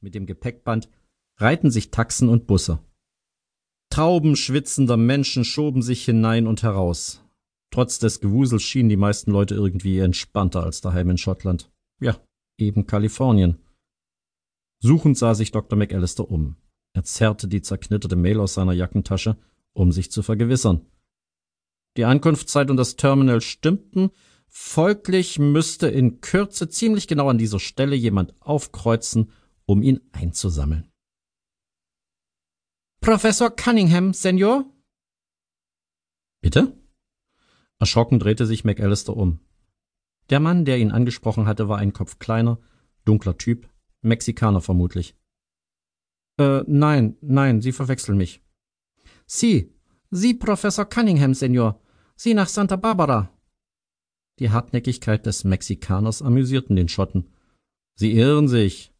mit dem Gepäckband reihten sich Taxen und Busse. Trauben schwitzender Menschen schoben sich hinein und heraus. Trotz des Gewusels schienen die meisten Leute irgendwie entspannter als daheim in Schottland. Ja, eben Kalifornien. Suchend sah sich Dr. McAllister um. Er zerrte die zerknitterte Mail aus seiner Jackentasche, um sich zu vergewissern. Die Ankunftszeit und das Terminal stimmten, folglich müsste in Kürze ziemlich genau an dieser Stelle jemand aufkreuzen, um ihn einzusammeln. Professor Cunningham, Senor? Bitte? Erschrocken drehte sich McAllister um. Der Mann, der ihn angesprochen hatte, war ein Kopf kleiner, dunkler Typ, Mexikaner vermutlich. Äh, nein, nein, Sie verwechseln mich. Sie, Sie, Professor Cunningham, Senor. Sie nach Santa Barbara. Die Hartnäckigkeit des Mexikaners amüsierten den Schotten. Sie irren sich.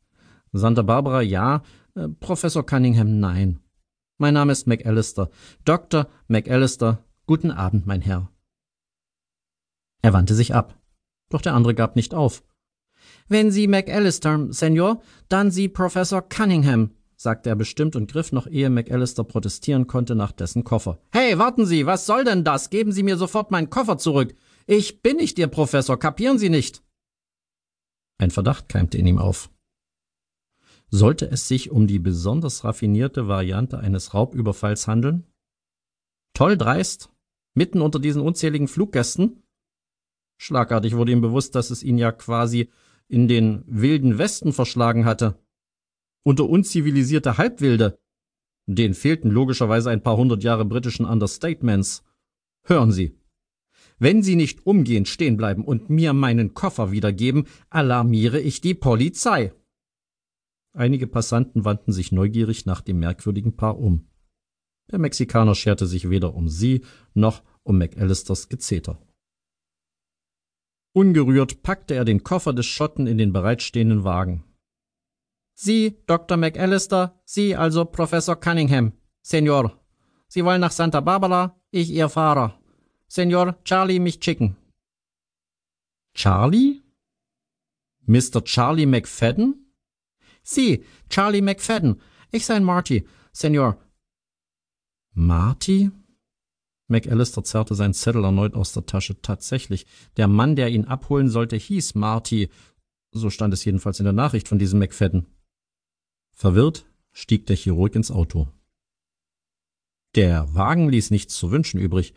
Santa Barbara ja, äh, Professor Cunningham nein. Mein Name ist McAllister. Dr. McAllister. Guten Abend, mein Herr. Er wandte sich ab. Doch der andere gab nicht auf. Wenn Sie McAllister, Senor, dann Sie Professor Cunningham, sagte er bestimmt und griff noch ehe McAllister protestieren konnte nach dessen Koffer. Hey, warten Sie, was soll denn das? Geben Sie mir sofort meinen Koffer zurück. Ich bin nicht Ihr Professor, kapieren Sie nicht? Ein Verdacht keimte in ihm auf. Sollte es sich um die besonders raffinierte Variante eines Raubüberfalls handeln? Toll dreist, mitten unter diesen unzähligen Fluggästen? Schlagartig wurde ihm bewusst, dass es ihn ja quasi in den wilden Westen verschlagen hatte. Unter unzivilisierte Halbwilde. Den fehlten logischerweise ein paar hundert Jahre britischen Understatements. Hören Sie. Wenn Sie nicht umgehend stehen bleiben und mir meinen Koffer wiedergeben, alarmiere ich die Polizei. Einige Passanten wandten sich neugierig nach dem merkwürdigen Paar um. Der Mexikaner scherte sich weder um sie noch um McAllisters Gezeter. Ungerührt packte er den Koffer des Schotten in den bereitstehenden Wagen. Sie, Dr. McAllister, Sie also Professor Cunningham, Senor. Sie wollen nach Santa Barbara, ich Ihr Fahrer. Senor, Charlie mich schicken. Charlie? Mr. Charlie McFadden? Sie, Charlie McFadden. Ich sein Marty, Senor. Marty? McAllister zerrte seinen Zettel erneut aus der Tasche. Tatsächlich, der Mann, der ihn abholen sollte, hieß Marty. So stand es jedenfalls in der Nachricht von diesem McFadden. Verwirrt stieg der Chirurg ins Auto. Der Wagen ließ nichts zu wünschen übrig.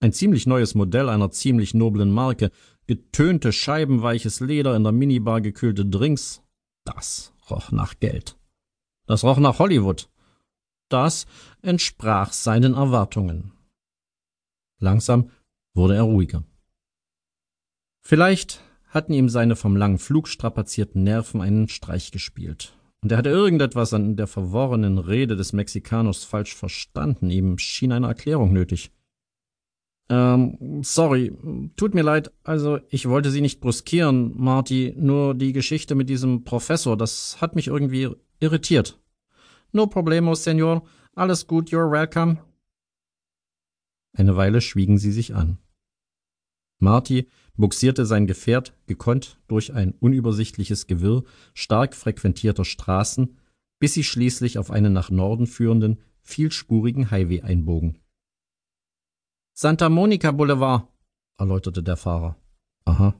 Ein ziemlich neues Modell einer ziemlich noblen Marke, getönte Scheiben, weiches Leder, in der Minibar gekühlte Drinks. Das roch nach Geld. Das roch nach Hollywood. Das entsprach seinen Erwartungen. Langsam wurde er ruhiger. Vielleicht hatten ihm seine vom langen Flug strapazierten Nerven einen Streich gespielt. Und er hatte irgendetwas an der verworrenen Rede des Mexikaners falsch verstanden. Ihm schien eine Erklärung nötig. Ähm, sorry, tut mir leid, also ich wollte Sie nicht bruskieren, Marty, nur die Geschichte mit diesem Professor, das hat mich irgendwie irritiert. No problemo, Senor, alles gut, you're welcome. Eine Weile schwiegen sie sich an. Marty buxierte sein Gefährt gekonnt durch ein unübersichtliches Gewirr stark frequentierter Straßen, bis sie schließlich auf einen nach Norden führenden, vielspurigen Highway einbogen. Santa Monica Boulevard, erläuterte der Fahrer. Aha.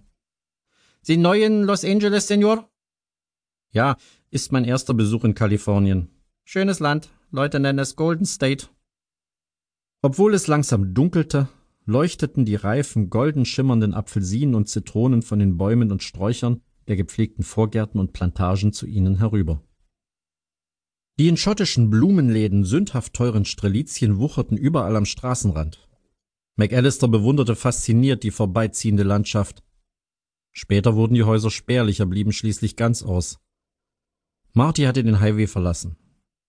Sie neu in Los Angeles, Senor? Ja, ist mein erster Besuch in Kalifornien. Schönes Land, Leute nennen es Golden State. Obwohl es langsam dunkelte, leuchteten die reifen, golden schimmernden Apfelsinen und Zitronen von den Bäumen und Sträuchern der gepflegten Vorgärten und Plantagen zu ihnen herüber. Die in schottischen Blumenläden sündhaft teuren Strelizien wucherten überall am Straßenrand. McAllister bewunderte fasziniert die vorbeiziehende Landschaft. Später wurden die Häuser spärlicher, blieben schließlich ganz aus. Marty hatte den Highway verlassen.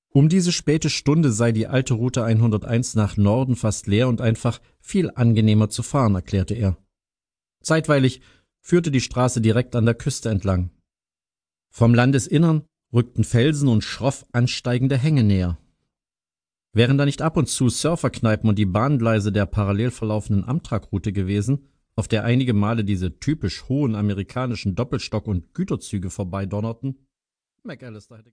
Um diese späte Stunde sei die alte Route 101 nach Norden fast leer und einfach viel angenehmer zu fahren, erklärte er. Zeitweilig führte die Straße direkt an der Küste entlang. Vom Landesinnern rückten Felsen und schroff ansteigende Hänge näher. Wären da nicht ab und zu Surferkneipen und die Bahngleise der parallel verlaufenden Amtrak-Route gewesen, auf der einige Male diese typisch hohen amerikanischen Doppelstock- und Güterzüge vorbeidonnerten? McAllister hätte